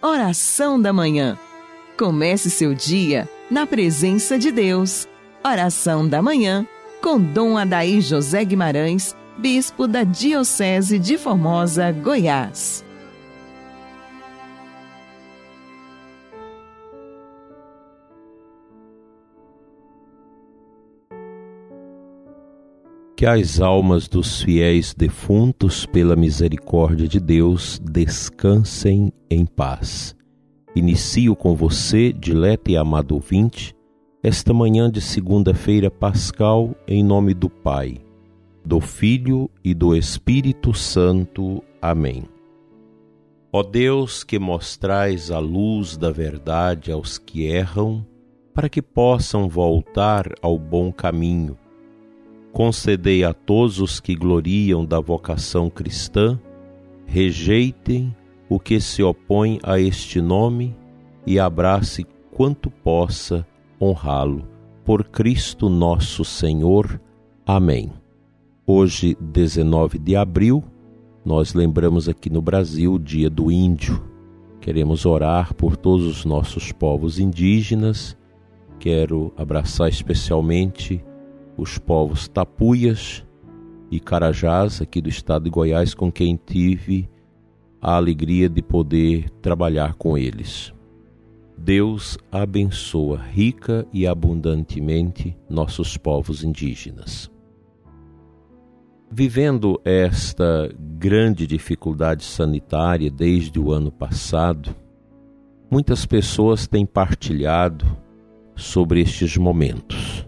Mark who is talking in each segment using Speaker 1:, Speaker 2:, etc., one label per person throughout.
Speaker 1: Oração da Manhã. Comece seu dia na presença de Deus. Oração da Manhã com Dom Adaí José Guimarães, Bispo da Diocese de Formosa, Goiás.
Speaker 2: Que as almas dos fiéis defuntos, pela misericórdia de Deus, descansem em paz. Inicio com você, dileto e amado ouvinte, esta manhã de segunda-feira pascal, em nome do Pai, do Filho e do Espírito Santo. Amém. Ó Deus, que mostrais a luz da verdade aos que erram, para que possam voltar ao bom caminho concedei a todos os que gloriam da vocação cristã, rejeitem o que se opõe a este nome e abrace quanto possa honrá-lo. Por Cristo nosso Senhor. Amém. Hoje, 19 de abril, nós lembramos aqui no Brasil o Dia do Índio. Queremos orar por todos os nossos povos indígenas. Quero abraçar especialmente os povos tapuias e carajás aqui do estado de Goiás, com quem tive a alegria de poder trabalhar com eles. Deus abençoa rica e abundantemente nossos povos indígenas. Vivendo esta grande dificuldade sanitária desde o ano passado, muitas pessoas têm partilhado sobre estes momentos.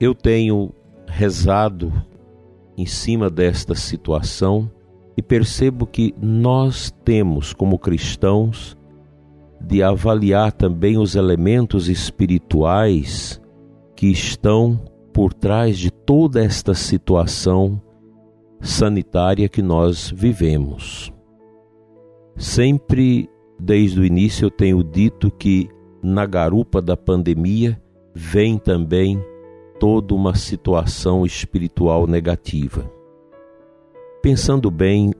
Speaker 2: Eu tenho rezado em cima desta situação e percebo que nós temos, como cristãos, de avaliar também os elementos espirituais que estão por trás de toda esta situação sanitária que nós vivemos. Sempre desde o início eu tenho dito que na garupa da pandemia vem também toda uma situação espiritual negativa. Pensando bem,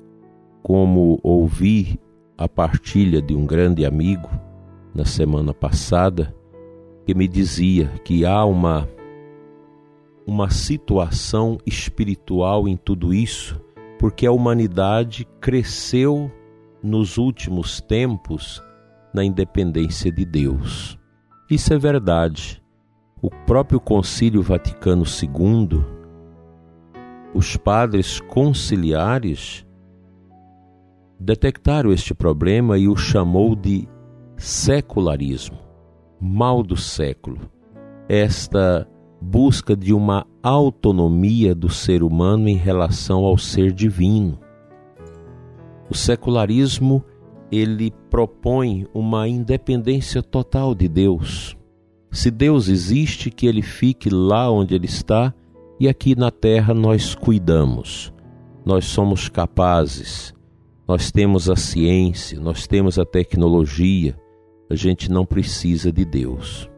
Speaker 2: como ouvi a partilha de um grande amigo na semana passada, que me dizia que há uma uma situação espiritual em tudo isso, porque a humanidade cresceu nos últimos tempos na independência de Deus. Isso é verdade. O próprio Concílio Vaticano II, os padres conciliares detectaram este problema e o chamou de secularismo, mal do século. Esta busca de uma autonomia do ser humano em relação ao ser divino. O secularismo ele propõe uma independência total de Deus. Se Deus existe, que ele fique lá onde ele está e aqui na terra nós cuidamos. Nós somos capazes, nós temos a ciência, nós temos a tecnologia, a gente não precisa de Deus.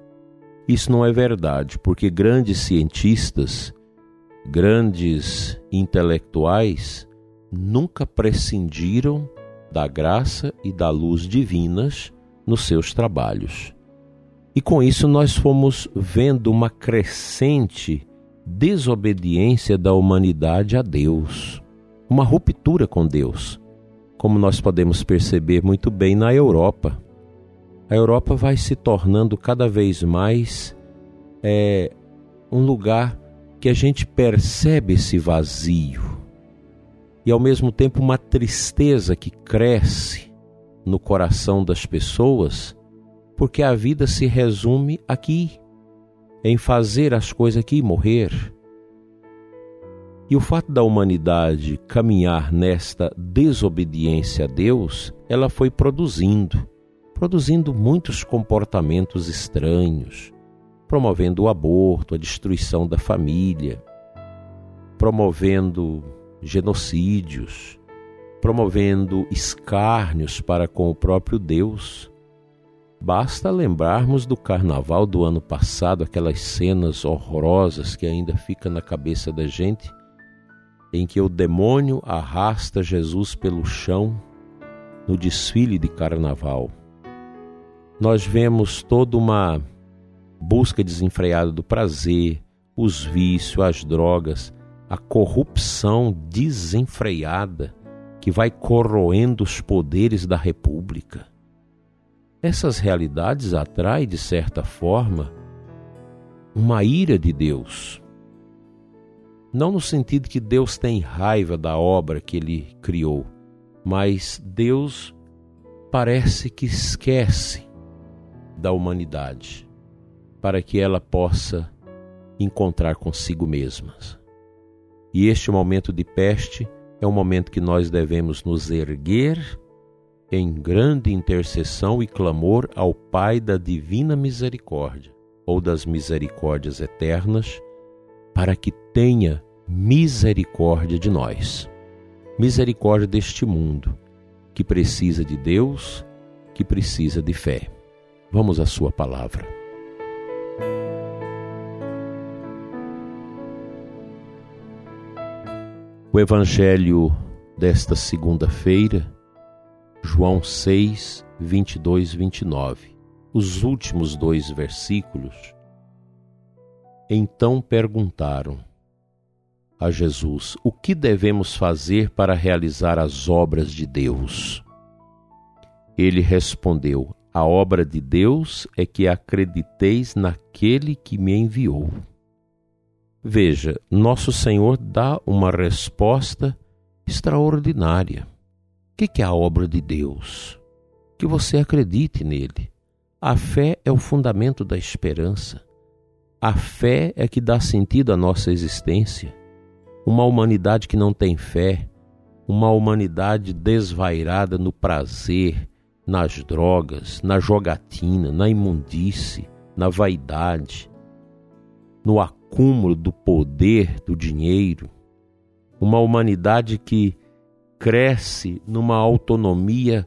Speaker 2: Isso não é verdade, porque grandes cientistas, grandes intelectuais nunca prescindiram da graça e da luz divinas nos seus trabalhos. E com isso nós fomos vendo uma crescente desobediência da humanidade a Deus, uma ruptura com Deus, como nós podemos perceber muito bem na Europa. A Europa vai se tornando cada vez mais é, um lugar que a gente percebe esse vazio. E ao mesmo tempo uma tristeza que cresce no coração das pessoas porque a vida se resume aqui, em fazer as coisas aqui e morrer. E o fato da humanidade caminhar nesta desobediência a Deus, ela foi produzindo, produzindo muitos comportamentos estranhos, promovendo o aborto, a destruição da família, promovendo genocídios, promovendo escárnios para com o próprio Deus Basta lembrarmos do carnaval do ano passado, aquelas cenas horrorosas que ainda ficam na cabeça da gente, em que o demônio arrasta Jesus pelo chão, no desfile de carnaval. Nós vemos toda uma busca desenfreada do prazer, os vícios, as drogas, a corrupção desenfreada que vai corroendo os poderes da República. Essas realidades atraem, de certa forma, uma ira de Deus. Não no sentido que Deus tem raiva da obra que ele criou, mas Deus parece que esquece da humanidade para que ela possa encontrar consigo mesma. E este momento de peste é um momento que nós devemos nos erguer em grande intercessão e clamor ao Pai da divina misericórdia ou das misericórdias eternas, para que tenha misericórdia de nós. Misericórdia deste mundo que precisa de Deus, que precisa de fé. Vamos à sua palavra. O Evangelho desta segunda-feira, João 6, 22, 29. Os últimos dois versículos. Então perguntaram a Jesus: O que devemos fazer para realizar as obras de Deus? Ele respondeu: A obra de Deus é que acrediteis naquele que me enviou. Veja, nosso Senhor dá uma resposta extraordinária. O que é a obra de Deus? Que você acredite nele. A fé é o fundamento da esperança. A fé é que dá sentido à nossa existência. Uma humanidade que não tem fé, uma humanidade desvairada no prazer, nas drogas, na jogatina, na imundície, na vaidade, no acúmulo do poder, do dinheiro, uma humanidade que cresce numa autonomia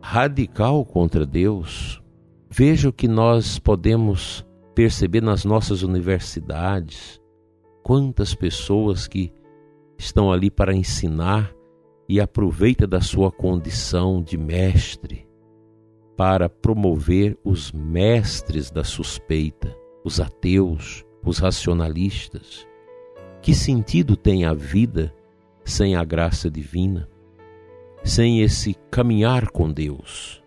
Speaker 2: radical contra Deus. Veja o que nós podemos perceber nas nossas universidades. Quantas pessoas que estão ali para ensinar e aproveita da sua condição de mestre para promover os mestres da suspeita, os ateus, os racionalistas. Que sentido tem a vida sem a graça divina? Sem esse caminhar com Deus?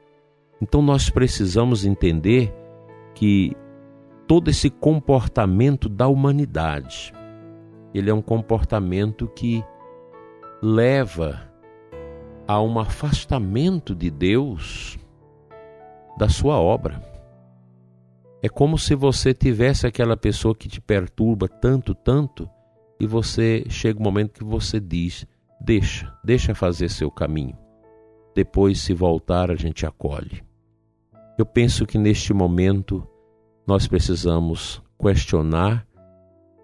Speaker 2: Então nós precisamos entender que todo esse comportamento da humanidade, ele é um comportamento que leva a um afastamento de Deus da sua obra. É como se você tivesse aquela pessoa que te perturba tanto, tanto, e você chega um momento que você diz: deixa, deixa fazer seu caminho. Depois, se voltar, a gente acolhe. Eu penso que neste momento nós precisamos questionar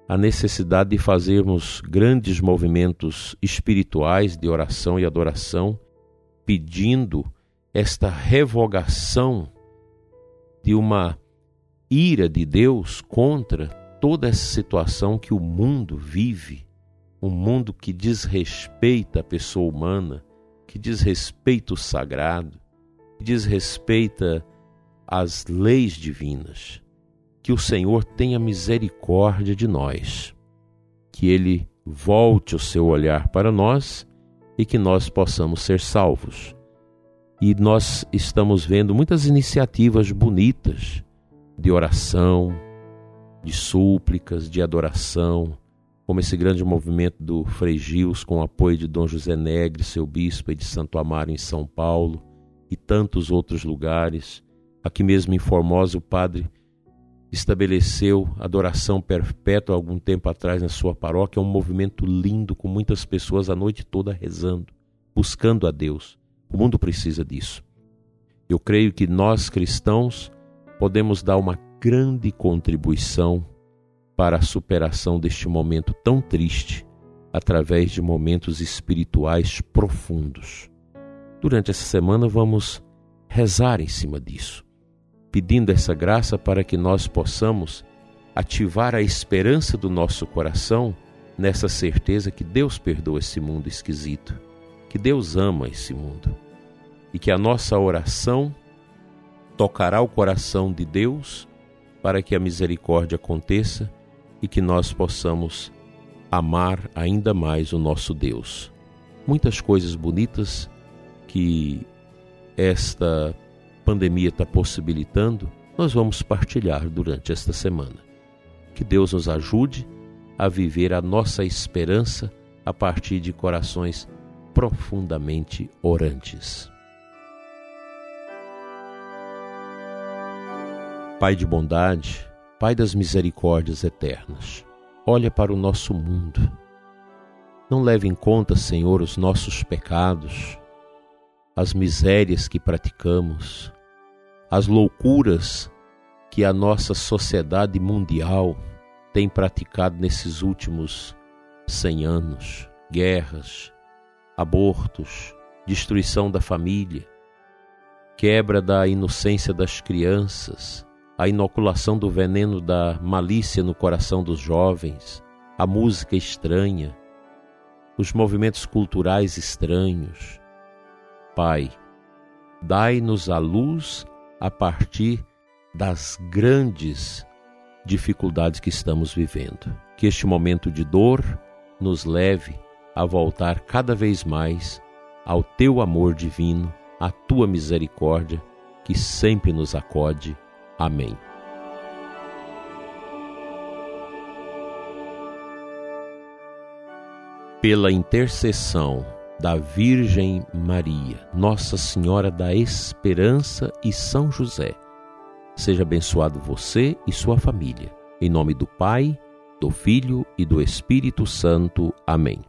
Speaker 2: a necessidade de fazermos grandes movimentos espirituais de oração e adoração, pedindo esta revogação de uma ira de Deus contra toda essa situação que o mundo vive, um mundo que desrespeita a pessoa humana, que desrespeita o sagrado, que desrespeita as leis divinas. Que o Senhor tenha misericórdia de nós, que Ele volte o seu olhar para nós e que nós possamos ser salvos. E nós estamos vendo muitas iniciativas bonitas de oração, de súplicas, de adoração, como esse grande movimento do Frei Gils, com o apoio de Dom José Negre, seu bispo, e de Santo Amaro em São Paulo, e tantos outros lugares. Aqui mesmo em Formosa, o padre estabeleceu adoração perpétua algum tempo atrás na sua paróquia, é um movimento lindo, com muitas pessoas a noite toda rezando, buscando a Deus. O mundo precisa disso. Eu creio que nós cristãos podemos dar uma grande contribuição para a superação deste momento tão triste através de momentos espirituais profundos. Durante essa semana vamos rezar em cima disso, pedindo essa graça para que nós possamos ativar a esperança do nosso coração nessa certeza que Deus perdoa esse mundo esquisito, que Deus ama esse mundo e que a nossa oração tocará o coração de Deus para que a misericórdia aconteça e que nós possamos amar ainda mais o nosso Deus. Muitas coisas bonitas que esta pandemia está possibilitando, nós vamos partilhar durante esta semana. Que Deus nos ajude a viver a nossa esperança a partir de corações profundamente orantes. Pai de bondade, Pai das misericórdias eternas, olha para o nosso mundo. Não leve em conta, Senhor, os nossos pecados, as misérias que praticamos, as loucuras que a nossa sociedade mundial tem praticado nesses últimos cem anos guerras, abortos, destruição da família, quebra da inocência das crianças, a inoculação do veneno da malícia no coração dos jovens, a música estranha, os movimentos culturais estranhos. Pai, dai-nos a luz a partir das grandes dificuldades que estamos vivendo. Que este momento de dor nos leve a voltar cada vez mais ao teu amor divino, à tua misericórdia, que sempre nos acode. Amém. Pela intercessão da Virgem Maria, Nossa Senhora da Esperança e São José, seja abençoado você e sua família. Em nome do Pai, do Filho e do Espírito Santo. Amém.